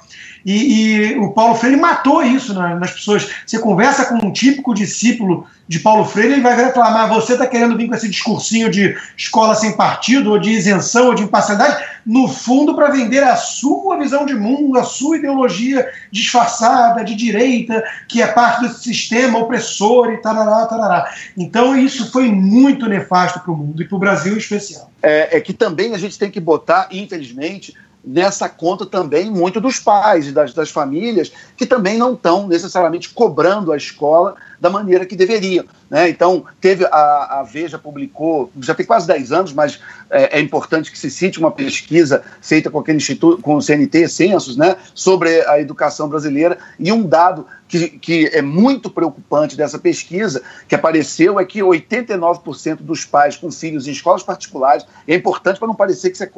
E, e, o Paulo Freire matou isso nas pessoas. Você conversa com um típico discípulo de Paulo Freire, ele vai reclamar: você está querendo vir com esse discursinho de escola sem partido, ou de isenção, ou de imparcialidade, no fundo, para vender a sua visão de mundo, a sua ideologia disfarçada de direita, que é parte desse sistema opressor e tarará, tarará. Então, isso foi muito nefasto para o mundo e para o Brasil em especial. É, é que também a gente tem que botar, infelizmente, nessa conta também muito dos pais, das, das famílias, que também não estão necessariamente cobrando a escola da maneira que deveriam. Né? Então, teve a, a, Veja publicou, já tem quase 10 anos, mas é, é, importante que se cite uma pesquisa feita com aquele instituto, com o CNT, Censos, né, sobre a educação brasileira, e um dado que, que é muito preocupante dessa pesquisa, que apareceu, é que 89% dos pais com filhos em escolas particulares, é importante para não parecer que isso é,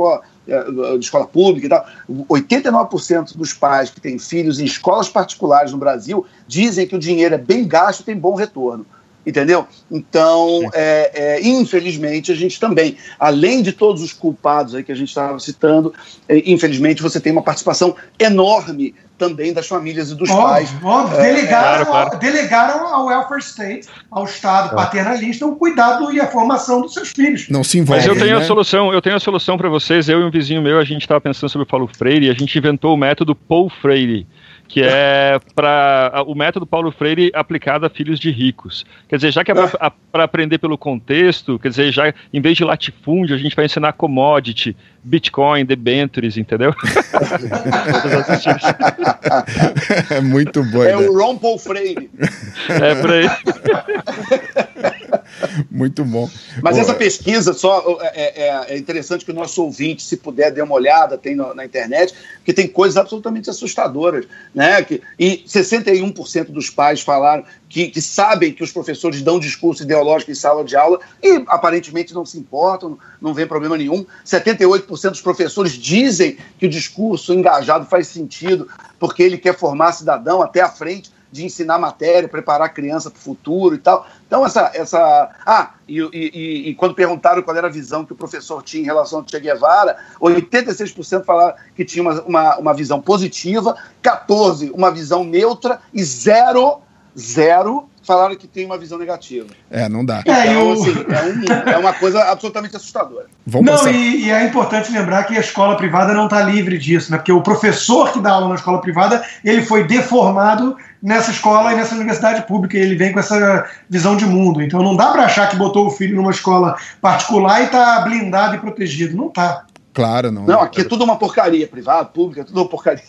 é de escola pública e tal, 89% dos pais que têm filhos em escolas particulares no Brasil dizem que o dinheiro é bem gasto e tem bom retorno entendeu? Então, é, é, infelizmente, a gente também, além de todos os culpados aí que a gente estava citando, é, infelizmente você tem uma participação enorme também das famílias e dos óbvio, pais. Óbvio, é, delegaram, claro, claro. delegaram ao welfare state, ao Estado paternalista, o cuidado e a formação dos seus filhos. Não se envolve. Mas eu tenho né? a solução, eu tenho a solução para vocês. Eu e um vizinho meu, a gente estava pensando sobre o Paulo Freire e a gente inventou o método Paul Freire que é para o método Paulo Freire aplicado a filhos de ricos. Quer dizer, já que é para aprender pelo contexto, quer dizer, já em vez de latifúndio, a gente vai ensinar commodity, Bitcoin, debentures, entendeu? é muito bom. É o Ron Paul Freire. É por aí. Muito bom. Mas essa pesquisa só é, é, é, interessante que o nosso ouvinte, se puder, dê uma olhada, tem no, na internet, porque tem coisas absolutamente assustadoras. Né? Que, e 61% dos pais falaram que, que, sabem que os professores dão discurso ideológico em sala de aula e aparentemente não se importam, não, vê problema nenhum. 78% dos professores dizem que o discurso engajado faz sentido porque ele quer formar cidadão até a frente de ensinar matéria, preparar a criança para o futuro e tal. Então, essa. essa ah, e, e, e, quando perguntaram qual era a visão que o professor tinha em relação ao Che Guevara, 86% falaram que tinha uma, uma, uma visão positiva, 14% uma visão neutra e zero, zero falaram que tem uma visão negativa. É, não dá. Então, é, eu... assim, é, um, é, uma coisa absolutamente assustadora. Vamos não, e, e, é importante lembrar que a escola privada não está livre disso, né? Porque o professor que dá aula na escola privada, ele foi deformado nessa escola e nessa universidade pública, e ele vem com essa visão de mundo. Então não dá para achar que botou o filho numa escola particular e está blindado e protegido. Não está. Claro, não. Não, aqui é tudo uma porcaria, privado, pública, tudo uma porcaria.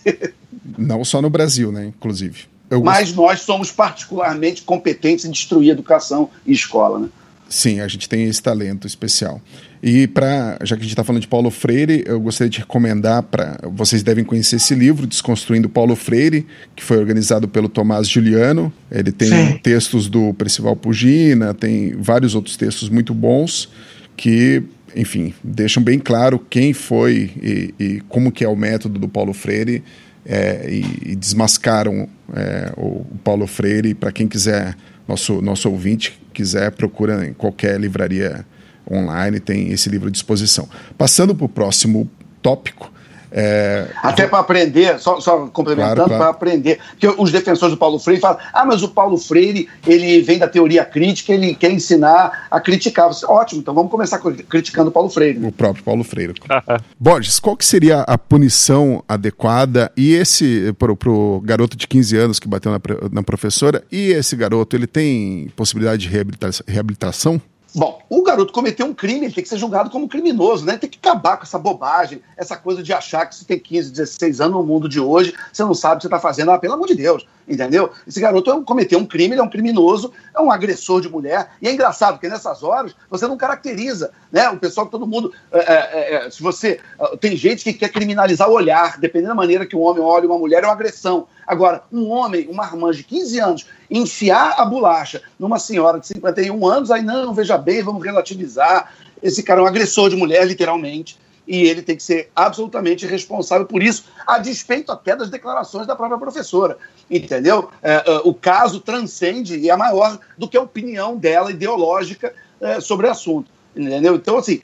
Não só no Brasil, né, inclusive. Eu... Mas nós somos particularmente competentes em destruir educação e escola, né? Sim, a gente tem esse talento especial. E para, já que a gente está falando de Paulo Freire, eu gostaria de recomendar para vocês devem conhecer esse livro Desconstruindo Paulo Freire, que foi organizado pelo Tomás Juliano. Ele tem Sim. textos do Percival Pugina, tem vários outros textos muito bons que, enfim, deixam bem claro quem foi e, e como que é o método do Paulo Freire é, e, e, desmascaram é, o, Paulo Freire. Para quem quiser, nosso, nosso ouvinte quiser, procura em qualquer livraria online, tem esse livro à disposição. Passando para o próximo tópico, é, Até para aprender, só, só complementando, claro, claro. para aprender. Porque os defensores do Paulo Freire falam: ah, mas o Paulo Freire ele vem da teoria crítica, ele quer ensinar a criticar. Você, Ótimo, então vamos começar criticando o Paulo Freire. O próprio Paulo Freire. Borges, qual que seria a punição adequada e esse, para o garoto de 15 anos que bateu na, na professora, e esse garoto, ele tem possibilidade de reabilita reabilitação? Bom, o garoto cometeu um crime, ele tem que ser julgado como criminoso, né? Tem que acabar com essa bobagem, essa coisa de achar que você tem 15, 16 anos no mundo de hoje, você não sabe o que você está fazendo. Ah, pelo amor de Deus, entendeu? Esse garoto é cometeu um crime, ele é um criminoso, é um agressor de mulher. E é engraçado, porque nessas horas você não caracteriza, né? O pessoal, todo mundo. É, é, é, se você. Tem gente que quer criminalizar o olhar, dependendo da maneira que um homem olha uma mulher, é uma agressão. Agora, um homem, uma irmã de 15 anos, enfiar a bolacha numa senhora de 51 anos, aí não, veja bem, vamos relativizar. Esse cara é um agressor de mulher, literalmente e ele tem que ser absolutamente responsável por isso, a despeito até das declarações da própria professora. Entendeu? É, é, o caso transcende e é maior do que a opinião dela ideológica é, sobre o assunto. Entendeu? Então, assim,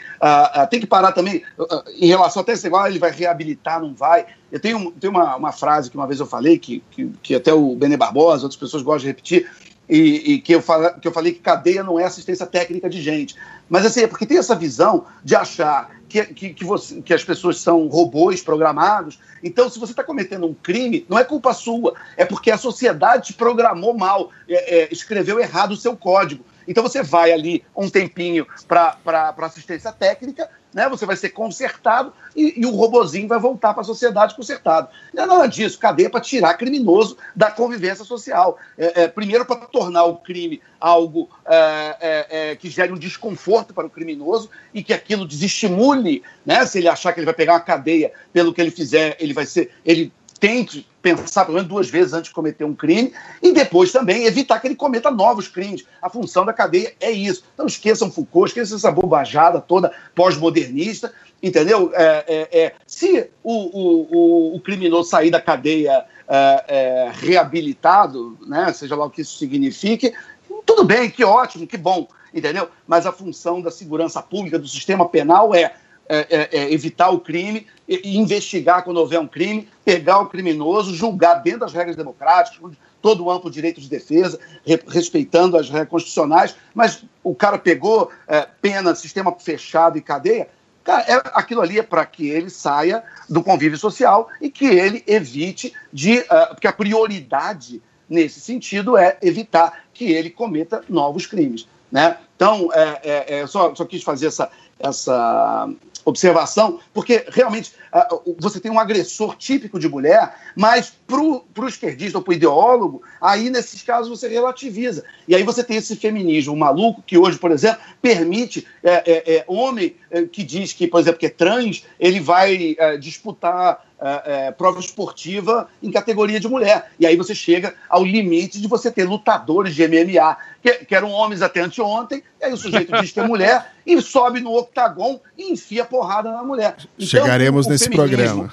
tem que parar também, em relação até esse negócio, ele vai reabilitar, não vai. Eu tenho, tenho uma, uma frase que uma vez eu falei, que, que, que até o Benê Barbosa, outras pessoas gostam de repetir, e, e, que, eu fala, que eu falei que cadeia não é assistência técnica de gente. Mas assim, é porque tem essa visão de achar que, que, que, você, que as pessoas são robôs programados. Então, se você está cometendo um crime, não é culpa sua, é porque a sociedade te programou mal, é, é, escreveu errado o seu código. Então você vai ali um tempinho para assistência técnica, né? Você vai ser consertado e, e o robozinho vai voltar para a sociedade consertado. Não é nada disso. Cadeia para tirar criminoso da convivência social. É, é, primeiro, para tornar o crime algo é, é, é, que gere um desconforto para o criminoso e que aquilo desestimule, né? Se ele achar que ele vai pegar uma cadeia pelo que ele fizer, ele vai ser. Ele tente pensar pelo menos duas vezes antes de cometer um crime e depois também evitar que ele cometa novos crimes. A função da cadeia é isso. Então esqueçam Foucault, esqueçam essa bobajada toda pós-modernista, entendeu? É, é, é, se o, o, o, criminoso sair da cadeia é, é, reabilitado, né, seja lá o que isso signifique, tudo bem, que ótimo, que bom, entendeu? Mas a função da segurança pública, do sistema penal é é, é, é, evitar o crime investigar quando houver um crime, pegar o criminoso, julgar dentro das regras democráticas, todo o amplo direito de defesa, re, respeitando as regras constitucionais, mas o cara pegou é, pena, sistema fechado e cadeia, cara, é, aquilo ali é para que ele saia do convívio social e que ele evite de. Uh, porque a prioridade nesse sentido é evitar que ele cometa novos crimes. Né? Então, é, é, é, só, só quis fazer essa, essa observação, porque realmente uh, você tem um agressor típico de mulher, mas para o esquerdista ou para o ideólogo, aí nesses casos você relativiza. E aí você tem esse feminismo maluco que hoje, por exemplo, permite é, é, é, homem é, que diz que, por exemplo, que é trans, ele vai é, disputar é, é, prova esportiva em categoria de mulher. E aí você chega ao limite de você ter lutadores de MMA, que, que eram homens até anteontem, e aí o sujeito diz que é mulher e sobe no octagon e enfia porrada na mulher. Então, Chegaremos o, o nesse programa.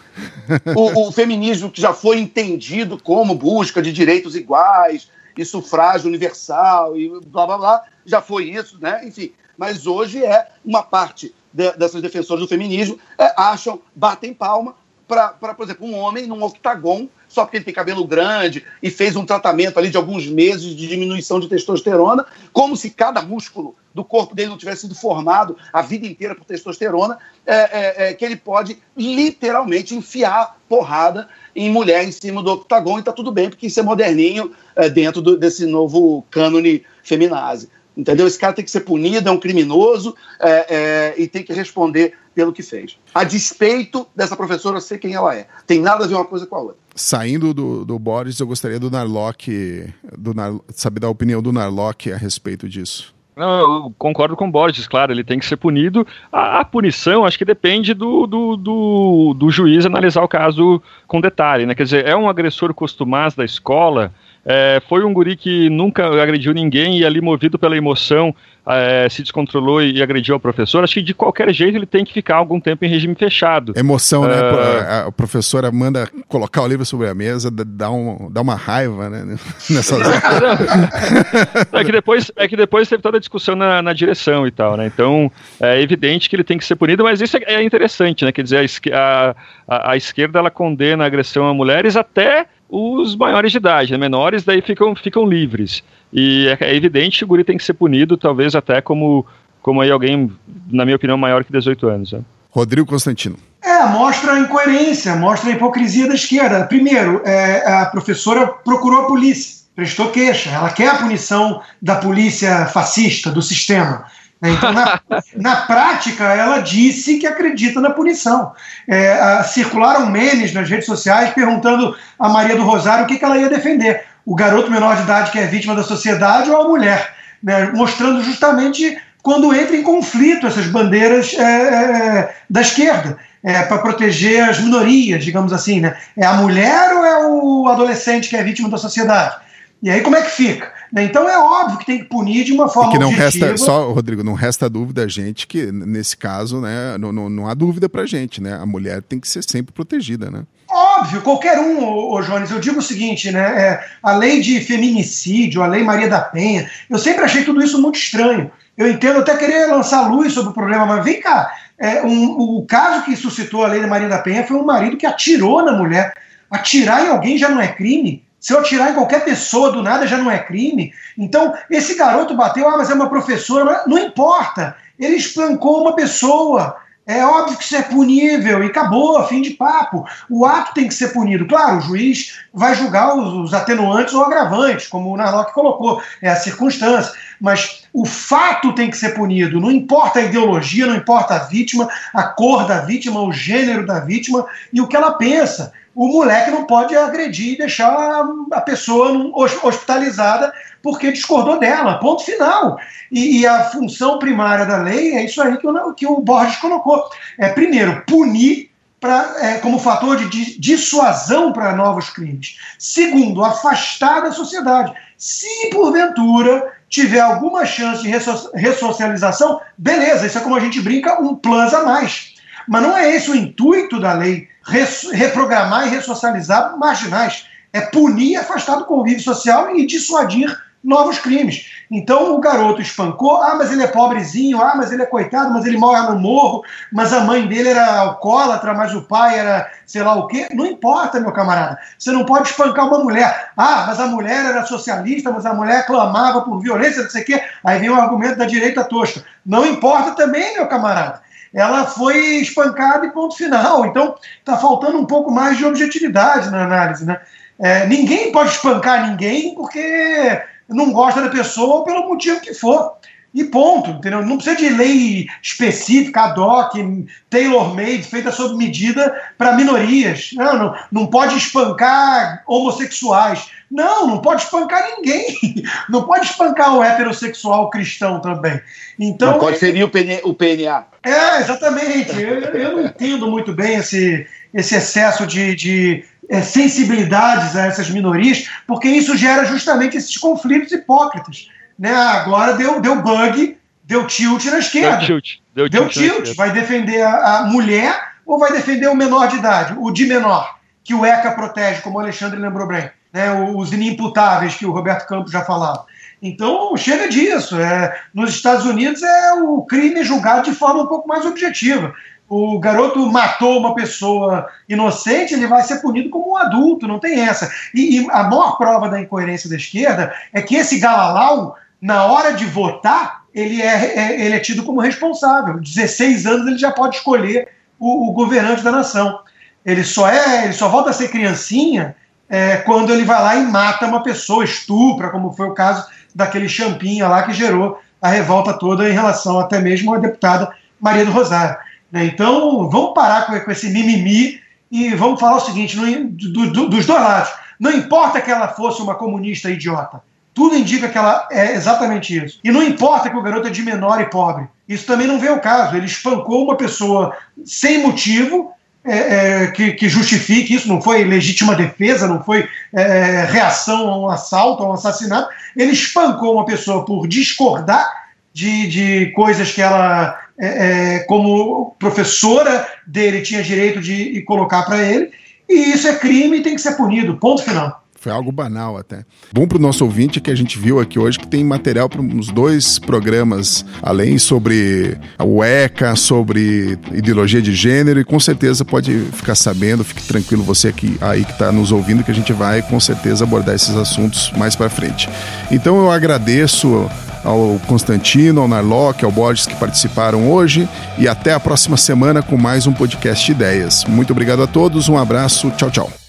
O, o feminismo que já foi entendido como busca de direitos iguais e sufrágio universal e blá blá blá, já foi isso, né? Enfim, mas hoje é uma parte de, dessas defensoras do feminismo é, acham, batem palma para, por exemplo, um homem num octagon, só porque ele tem cabelo grande e fez um tratamento ali de alguns meses de diminuição de testosterona, como se cada músculo do corpo dele não tivesse sido formado a vida inteira por testosterona, é, é, é, que ele pode literalmente enfiar porrada em mulher em cima do octagon e tá tudo bem, porque isso é moderninho é, dentro do, desse novo cânone feminazi. Entendeu? Esse cara tem que ser punido, é um criminoso é, é, e tem que responder pelo que fez. A despeito dessa professora ser quem ela é. Tem nada a ver uma coisa com a outra. Saindo do, do Boris, eu gostaria do Narlock, do Nar, saber da opinião do Narlock a respeito disso. Não, eu concordo com o Borges, claro, ele tem que ser punido. A, a punição, acho que depende do, do, do, do, juiz analisar o caso com detalhe, né? Quer dizer, é um agressor costumaz da escola, é, foi um guri que nunca agrediu ninguém e ali movido pela emoção é, se descontrolou e agrediu o professor, acho que de qualquer jeito ele tem que ficar algum tempo em regime fechado. Emoção, né? Uh... A, professora manda colocar o livro sobre a mesa, dá, um, dá uma raiva, né? Nessas é, que depois, é que depois teve toda a discussão na, na direção e tal, né? Então é evidente que ele tem que ser punido, mas isso é, é interessante, né? Quer dizer, a, a, a esquerda ela condena a agressão a mulheres até os maiores de idade, né? menores daí ficam, ficam livres. E é, é, evidente que o guri tem que ser punido, talvez até como, como aí alguém, na minha opinião, maior que 18 anos. Né? Rodrigo Constantino. É, mostra a incoerência, mostra a hipocrisia da esquerda. Primeiro, é, a professora procurou a polícia, prestou queixa, ela quer a punição da polícia fascista, do sistema. Né? Então, na, na, prática, ela disse que acredita na punição. É, a, circularam memes nas redes sociais perguntando a Maria do Rosário o que, que ela ia defender: o garoto menor de idade que é vítima da sociedade ou a mulher, né? mostrando justamente quando entra em conflito essas bandeiras é, é, da esquerda. é, para proteger as minorias, digamos assim, né? É a mulher ou é o adolescente que é vítima da sociedade? E aí como é que fica? Né? Então é óbvio que tem que punir de uma forma e que não objetiva. resta só Rodrigo não resta dúvida a gente que nesse caso né não, não, não há dúvida para gente né a mulher tem que ser sempre protegida né Óbvio, qualquer um, ô, ô Jones, eu digo o seguinte, né? É, a lei de feminicídio, a lei Maria da Penha, eu sempre achei tudo isso muito estranho. Eu entendo até querer lançar luz sobre o problema, mas vem cá, é, um, o caso que suscitou a lei da Maria da Penha foi um marido que atirou na mulher. Atirar em alguém já não é crime? Se eu atirar em qualquer pessoa do nada já não é crime. Então, esse garoto bateu, ah, mas é uma professora, não importa. Ele espancou uma pessoa. É óbvio que isso é punível e acabou, fim de papo. O ato tem que ser punido. Claro, o juiz vai julgar os, os atenuantes ou agravantes, como o Narlock colocou, é a circunstância. Mas o fato tem que ser punido. Não importa a ideologia, não importa a vítima, a cor da vítima, o gênero da vítima e o que ela pensa o moleque não pode agredir e deixar a pessoa hospitalizada porque discordou dela. Ponto final. E, e, a função primária da lei é isso aí que o, que o Borges colocou. É, primeiro, punir pra, é, como fator de dissuasão para novos crimes. Segundo, afastar da sociedade. Se porventura tiver alguma chance de ressocialização, beleza, isso é como a gente brinca, um plus a mais. Mas não é esse o intuito da lei reprogramar e ressocializar marginais. É punir, afastar do convívio social e dissuadir novos crimes. Então o garoto espancou, ah, mas ele é pobrezinho, ah, mas ele é coitado, mas ele mora no morro, mas a mãe dele era alcoólatra, mas o pai era sei lá o quê. Não importa, meu camarada. Você não pode espancar uma mulher. Ah, mas a mulher era socialista, mas a mulher clamava por violência, não sei o quê. Aí vem o argumento da direita tosca. Não importa também, meu camarada ela foi espancada e ponto final. Então, está faltando um pouco mais de objetividade na análise. Né? É, ninguém pode espancar ninguém porque não gosta da pessoa pelo motivo que for. E ponto, entendeu? Não precisa de lei específica, ad hoc, tailor-made, feita sob medida para minorias. Não, não, não pode espancar homossexuais. Não, não pode espancar ninguém. Não pode espancar o heterossexual cristão também. Então, pode ferir o, o PNA. É, exatamente. Eu, eu, não entendo muito bem esse, esse excesso de, de é, sensibilidades a essas minorias, porque isso gera justamente esses conflitos hipócritas né? Agora deu, deu bug, deu tilt na esquerda. Deu tilt. Deu, deu tilt. tilt. Vai defender a, a, mulher ou vai defender o menor de idade, o de menor, que o ECA protege, como o Alexandre lembrou bem. Né? Os inimputáveis que o Roberto Campos já falava. Então, chega disso. É, nos Estados Unidos é o crime julgado de forma um pouco mais objetiva. O garoto matou uma pessoa inocente, ele vai ser punido como um adulto, não tem essa. E, e a maior prova da incoerência da esquerda é que esse galalau na hora de votar, ele é, é, ele é tido como responsável. 16 anos ele já pode escolher o, o governante da nação. Ele só é, ele só volta a ser criancinha é, quando ele vai lá e mata uma pessoa, estupra, como foi o caso daquele champinha lá que gerou a revolta toda em relação até mesmo à deputada Maria do Rosário. Né? Então, vamos parar com, com, esse mimimi e vamos falar o seguinte: no, do, do, dos dois lados. Não importa que ela fosse uma comunista idiota. Tudo indica que ela é exatamente isso. E não importa que o garoto é de menor e pobre. Isso também não vem ao caso. Ele espancou uma pessoa sem motivo é, é, que, que, justifique isso, não foi legítima defesa, não foi é, reação a um assalto, a um assassinato. Ele espancou uma pessoa por discordar de, de coisas que ela, é, é, como professora dele, tinha direito de colocar para ele. E isso é crime e tem que ser punido. Ponto final. Foi algo banal até. Bom para o nosso ouvinte que a gente viu aqui hoje que tem material para uns dois programas, além sobre o ECA, sobre ideologia de gênero, e com certeza pode ficar sabendo, fique tranquilo você aqui, aí que está nos ouvindo, que a gente vai com certeza abordar esses assuntos mais para frente. Então eu agradeço ao Constantino, ao Narlock, ao Borges que participaram hoje e até a próxima semana com mais um podcast Ideias. Muito obrigado a todos, um abraço, tchau, tchau.